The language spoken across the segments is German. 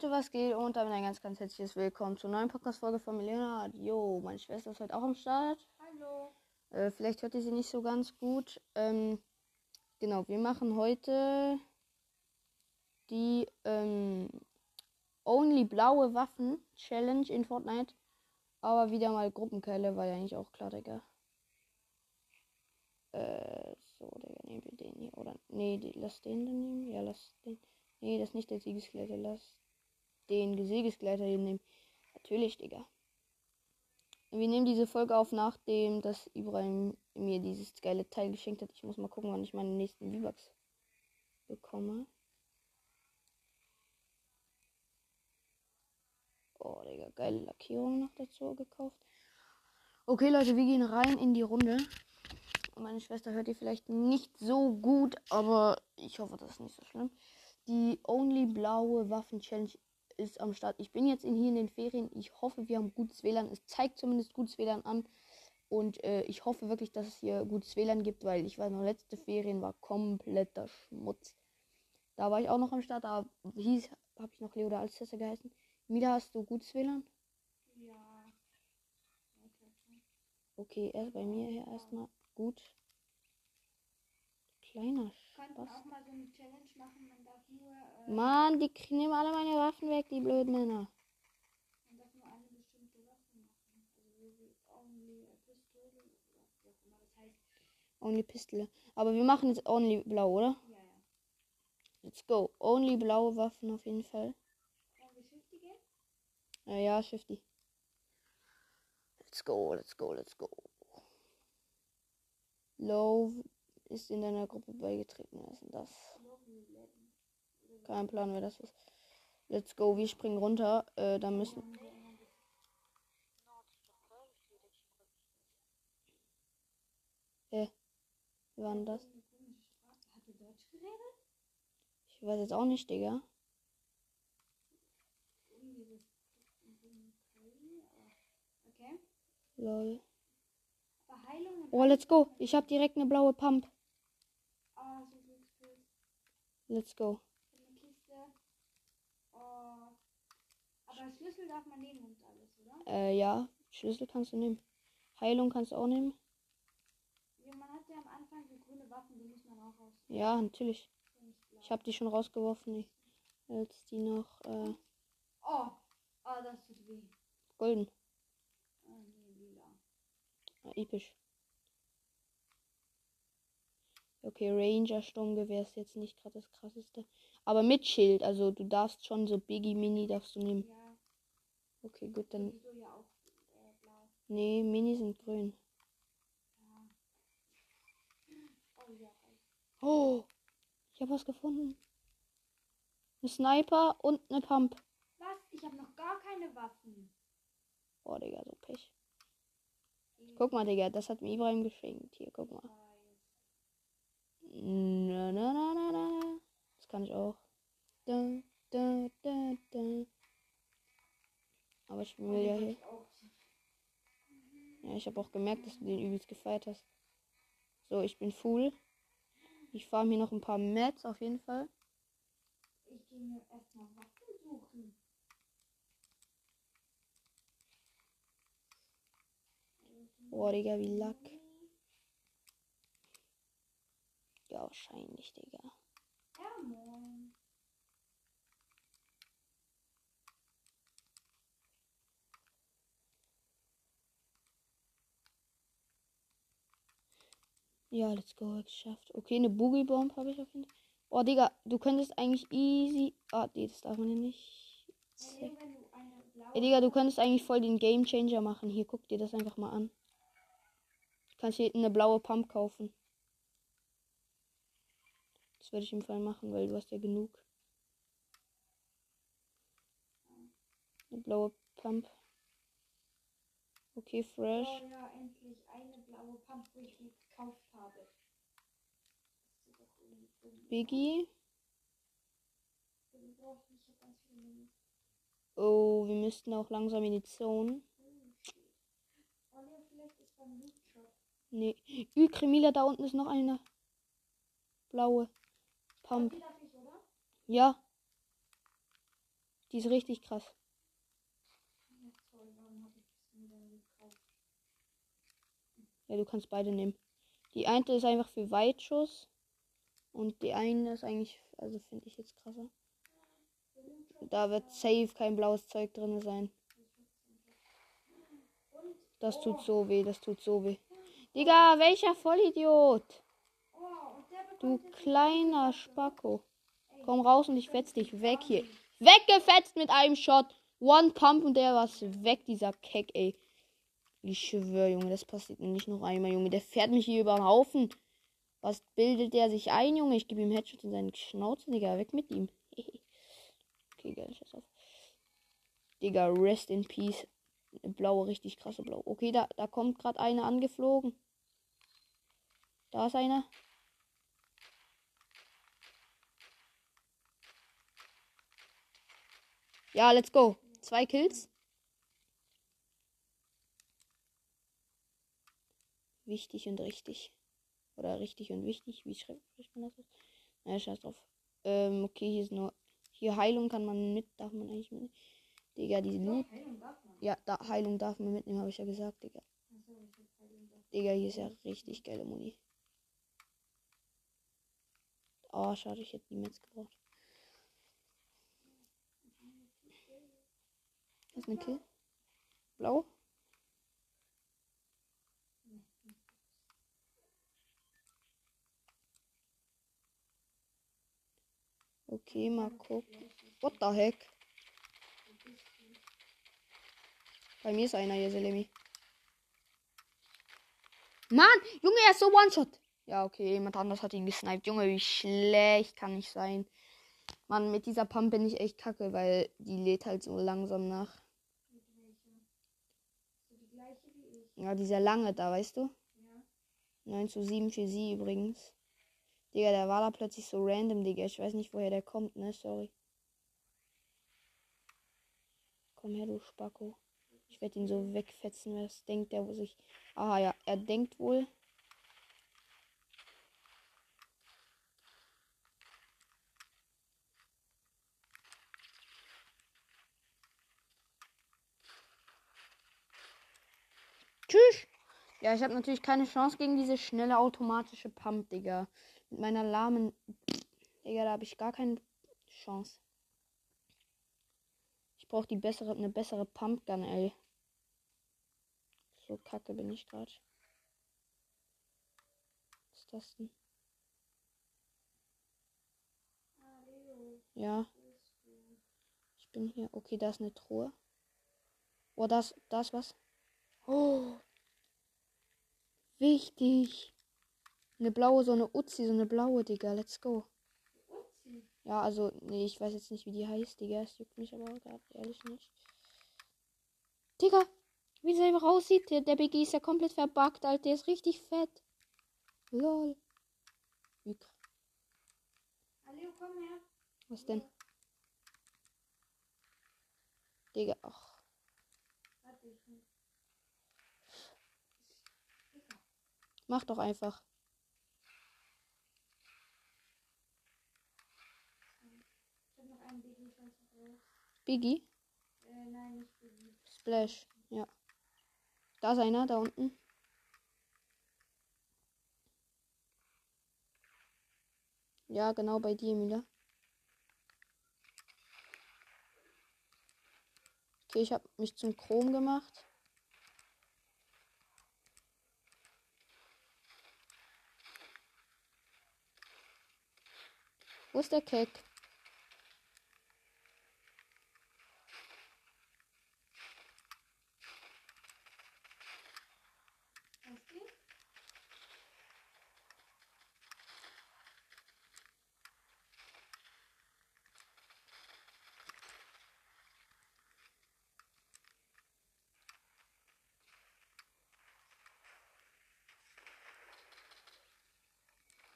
Leute, was geht? Und damit ein ganz, ganz herzliches Willkommen zur neuen Podcast-Folge von Milena. Jo, meine Schwester ist heute auch am Start. Hallo. Äh, vielleicht hört ihr sie nicht so ganz gut. Ähm, genau, wir machen heute die ähm, Only blaue Waffen Challenge in Fortnite. Aber wieder mal Gruppenkelle, war ja eigentlich auch klar, Digga. Äh, so, Digga, nehmen wir den hier. Oder, nee, die, lass den dann nehmen. Ja, lass den. Nee, das ist nicht der Siegesgleiter. Lass den Siegesgleiter hier nehmen. Natürlich, Digga. Wir nehmen diese Folge auf, nachdem das Ibrahim mir dieses geile Teil geschenkt hat. Ich muss mal gucken, wann ich meine nächsten V-Bucks bekomme. Oh, Digga, geile Lackierung noch dazu gekauft. Okay, Leute, wir gehen rein in die Runde. Meine Schwester hört ihr vielleicht nicht so gut, aber ich hoffe, das ist nicht so schlimm. Die Only blaue Waffen Challenge ist am Start. Ich bin jetzt in, hier in den Ferien. Ich hoffe, wir haben gutes WLAN. Es zeigt zumindest gutes WLAN an. Und äh, ich hoffe wirklich, dass es hier gutes WLAN gibt, weil ich weiß noch, letzte Ferien war kompletter Schmutz. Da war ich auch noch am Start. Da hieß, habe ich noch Leo oder Alcester geheißen. Mila, hast du gutes WLAN? Ja. Okay, erst bei mir hier erstmal gut. Kleiner Wir könnten Spaß. auch mal so eine Challenge machen. Man darf nur, äh, Mann, die nehmen alle meine Waffen weg, die blöden Männer. only Pistole. Aber wir machen jetzt Only Blau, oder? Ja, ja. Let's go. Only blaue Waffen auf jeden Fall. Äh, ja, Shifty. Let's go, let's go, let's go. Low ist in deiner Gruppe beigetreten. Was ist denn das? Level 11. Kein Plan, wer das ist. Let's go, wir springen runter. Äh, da müssen. Immer das- Wie war denn das? Ich weiß jetzt auch nicht, Digga. Lol. Oh, let's go. Ich habe direkt eine blaue Pump. Let's go. Eine Kiste. Oh. Aber Schlüssel darf man nehmen und alles, oder? Äh, ja. Schlüssel kannst du nehmen. Heilung kannst du auch nehmen. Ja, man hat ja am Anfang so grüne Waffen, die muss man auch raus. Ja, natürlich. Ich habe die schon rausgeworfen. Ich, als die noch äh, Oh, oh, das tut weh. golden. Oh, nee, lila. Ah, episch. Okay, Ranger Sturmgewehr ist jetzt nicht gerade das krasseste. Aber mit Schild, also du darfst schon so Biggie Mini darfst du nehmen. Ja, Okay, gut, dann. sowieso ja auch äh, blau. Nee, Mini sind grün. Ja. Oh ja. Oh, ich habe was gefunden. Ein Sniper und eine Pump. Was? Ich habe noch gar keine Waffen. Boah, Digga, so Pech. Guck mal, Digga, das hat mir Ibrahim geschenkt. Hier, guck mal. Na, na, na, na, na. Das kann ich auch. Da, da, da, da. Aber ich will ja hier. Ja, ich habe auch gemerkt, dass du den übelst gefeiert hast. So, ich bin full. Ich fahre mir noch ein paar Mats auf jeden Fall. Ich gehe mir erstmal Waffen suchen. Boah, Digga, wie Lack. Ja, wahrscheinlich, Digga. Ja, moin. Ja, let's go, geschafft. Okay, eine Boogie Bomb habe ich auf jeden Fall. Oh, Digga, du könntest eigentlich easy. Ah, nee, das darf man ja nicht. Blaue Ey, Digga, du könntest eigentlich voll den Game Changer machen. Hier, guck dir das einfach mal an. Du kannst hier eine blaue Pump kaufen. Das würde ich im Fall machen, weil du hast ja genug. Eine blaue Pump. Okay, fresh. Oh ja, endlich eine blaue Pump, wo ich die dumm. Biggie. Oh, wir müssten auch langsam in die Zone. Nee. Ü, Kremila, da unten ist noch eine. Blaue. Pump. Ja. Die ist richtig krass. Ja, du kannst beide nehmen. Die eine ist einfach für Weitschuss. Und die eine ist eigentlich, also finde ich jetzt krasser. Da wird safe kein blaues Zeug drin sein. Das tut so weh, das tut so weh. Digga, welcher Vollidiot? Du kleiner Spacko. Komm raus und ich fetz dich weg hier. Weggefetzt mit einem Shot. One Pump und der war's weg, dieser Keck, ey. Ich schwöre, Junge, das passiert nicht noch einmal, Junge. Der fährt mich hier über den Haufen. Was bildet der sich ein, Junge? Ich gebe ihm Headshot in seine Schnauze, Digga. Weg mit ihm. okay, geil, scheiß auf. Digga, rest in peace. Blaue, richtig krasse blaue. Okay, da, da kommt gerade einer angeflogen. Da ist einer. Ja, let's go. Zwei Kills. Wichtig und richtig. Oder richtig und wichtig. Wie schreibt man das? aus? Na, scheiß drauf. Ähm, okay, hier ist nur. Hier Heilung kann man mit, darf man eigentlich mit. Digga, die Loot. Heilung darf man. Ja, da, Heilung darf man mitnehmen, habe ich ja gesagt, Digga. Digga, hier ist ja richtig geile Muni. Oh, schade, ich hätte die Metz gebraucht. Das ist eine Kill. Blau. Okay, mal gucken. What the heck? Bei mir ist einer hier, Selemi. Mann, Junge, er ist so One-Shot. Ja, okay, jemand anders hat ihn gesniped. Junge, wie schlecht kann ich sein. Mann, mit dieser Pump bin ich echt kacke, weil die lädt halt so langsam nach. Ja, dieser lange da, weißt du? Ja. 9 zu 7 für sie übrigens. Digga, der war da plötzlich so random, Digga. Ich weiß nicht, woher der kommt, ne? Sorry. Komm her, du Spacko. Ich werde ihn so wegfetzen, was denkt der, wo sich. Aha, ja, er denkt wohl. Tschüss. Ja, ich habe natürlich keine Chance gegen diese schnelle automatische Pump, Digga. Mit meiner lahmen. Digga, da habe ich gar keine Chance. Ich brauche die bessere, eine bessere Pumpgun, ey. So kacke bin ich gerade. Was ist das denn? Ja, ich bin hier. Okay, da ist eine Truhe. Oh, das, das was? Oh. Wichtig. Eine blaue, so eine Uzi, so eine blaue, Digga. Let's go. Uzi. Ja, also, nee, ich weiß jetzt nicht, wie die heißt, Digga. Es juckt mich aber gerade ehrlich nicht. Digga, wie das einfach aussieht. Der, der BG ist ja komplett verbuggt, Alter. Der ist richtig fett. Lol. Wie Leo, komm her. Was denn? Digga, ach. Warte, ich Mach doch einfach. Biggie? Äh, nein, nicht Baby. Splash. Ja. Da ist einer, da unten. Ja, genau bei dir, Mila. Okay, ich habe mich zum Chrom gemacht. Wo ist der?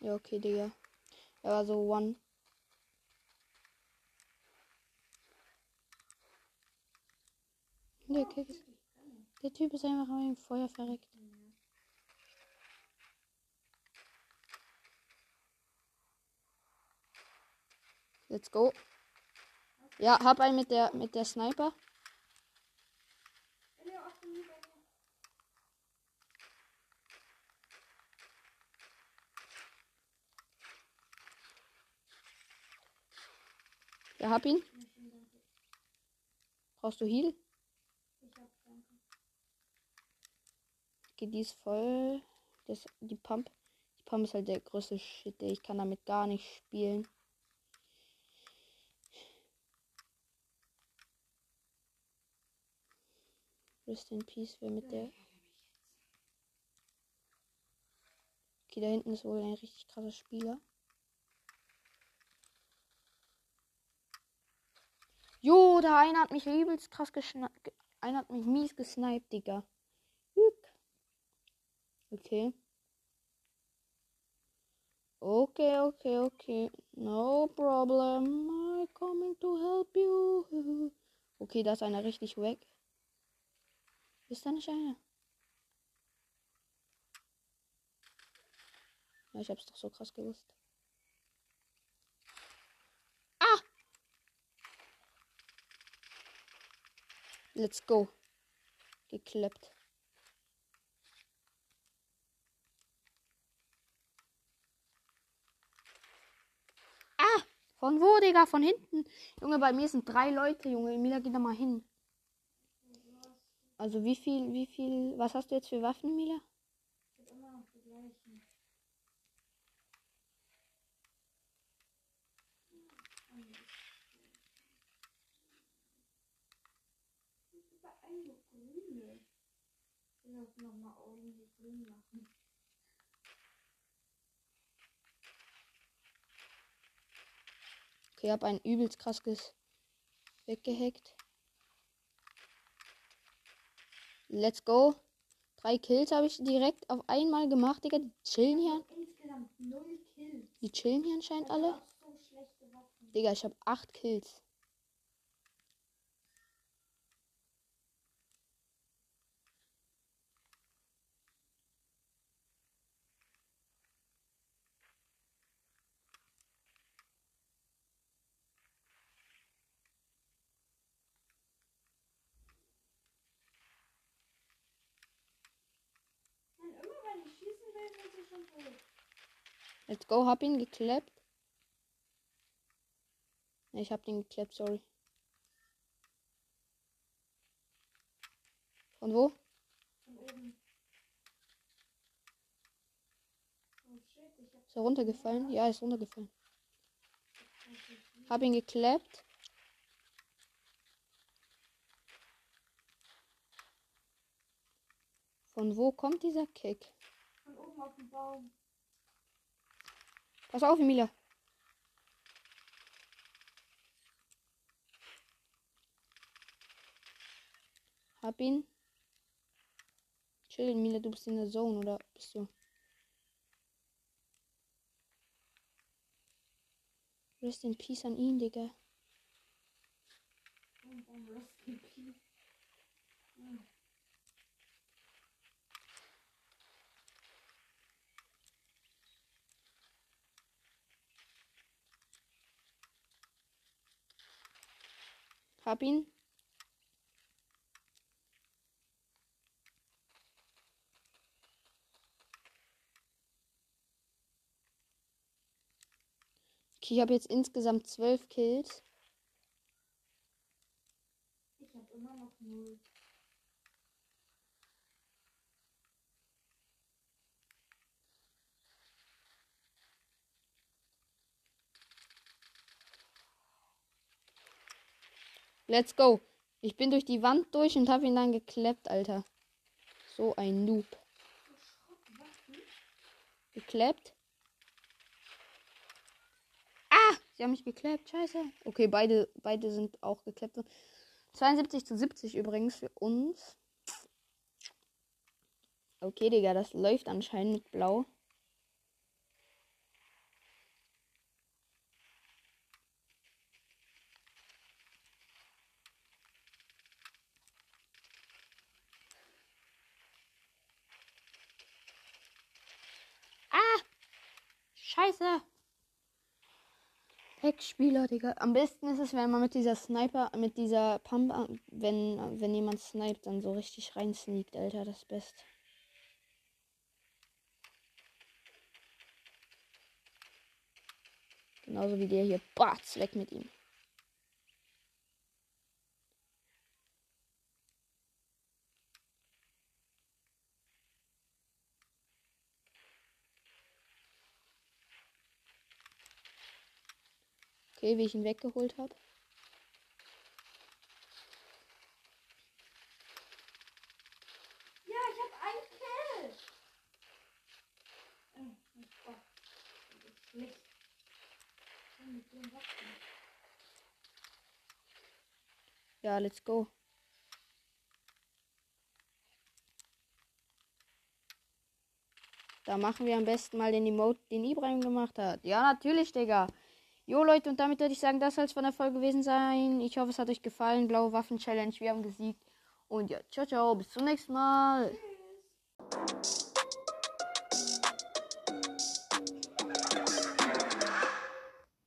Ja, okay, Digga. Er war so one. Der, Kick ist, der Typ ist einfach im Feuer verreckt. Let's go. Ja, hab einen mit der mit der Sniper. Leo, Achtung, hier bei mir. Ja, hab ihn. Brauchst du Heal? Ich hab, danke. Okay, die ist voll. Das, die Pump. Die Pump ist halt der größte Shit. Ich kann damit gar nicht spielen. Rest in Peace, wer mit der. Okay, da hinten ist wohl ein richtig krasser Spieler. Jo, da einer hat mich übelst krass geschnappt. Einer hat mich mies gesniped, Digga. Okay. Okay, okay, okay. No problem. I'm coming to help you. Okay, da ist einer richtig weg. Ist da nicht einer? Ja, ich hab's doch so krass gewusst. Ah! Let's go. Geklappt. Ah! Von wo, Digga? Von hinten. Junge, bei mir sind drei Leute, Junge. Emilia, geh da mal hin. Also wie viel, wie viel, was hast du jetzt für Waffen, Emilia? Ich hab immer noch die gleichen. Nur grüne. Ich will auch nochmal ordentlich grün machen. Okay, hab ein übelst krasses weggehackt. Let's go. Drei Kills habe ich direkt auf einmal gemacht, Digga. Die chillen hier. Die chillen hier anscheinend alle. Digga, ich habe acht Kills. Nein, immer wenn ich schießen will, sind sie schon tot. Let's go, hab ihn geklappt. Ich hab den geklappt, sorry. Von wo? Von oben. Ist er runtergefallen? Ja, ist runtergefallen. Hab ihn geklappt. Von wo kommt dieser Kick? Oben auf dem Baum. Pass auf, Emilia. Hab ihn. Chill, Emilia, du bist in der Zone, oder bist du? Rest in Peace an ihn, Digga. Und dann Rest in Peace. Hm. Hab ihn. Okay, ich habe jetzt insgesamt zwölf Kills. Ich hab immer noch null. Let's go. Ich bin durch die Wand durch und habe ihn dann geklappt, Alter. So ein Noob. Geklappt. Ah! Sie haben mich geklappt. Scheiße. Okay, beide, beide sind auch geklappt. 72 zu 70 übrigens für uns. Okay, Digga, das läuft anscheinend mit Blau. Ah! Scheiße! Heckspieler, Digga. Am besten ist es, wenn man mit dieser Sniper, mit dieser Pump, wenn, wenn jemand sniped, dann so richtig rein sneakt, Alter. Das ist best. Genauso wie der hier. Batz, weg mit ihm. Okay, wie ich ihn weggeholt habe. Ja, ich habe einen Kill. Dem wachsen. Ja, let's go. Da machen wir am besten mal den Emote, den Ibrahim gemacht hat. Ja, natürlich, Digga. Jo Leute, und damit würde ich sagen, das soll es von der Folge gewesen sein. Ich hoffe, es hat euch gefallen. Blaue Waffen Challenge, wir haben gesiegt. Und ja, ciao, ciao, bis zum nächsten Mal. Tschüss.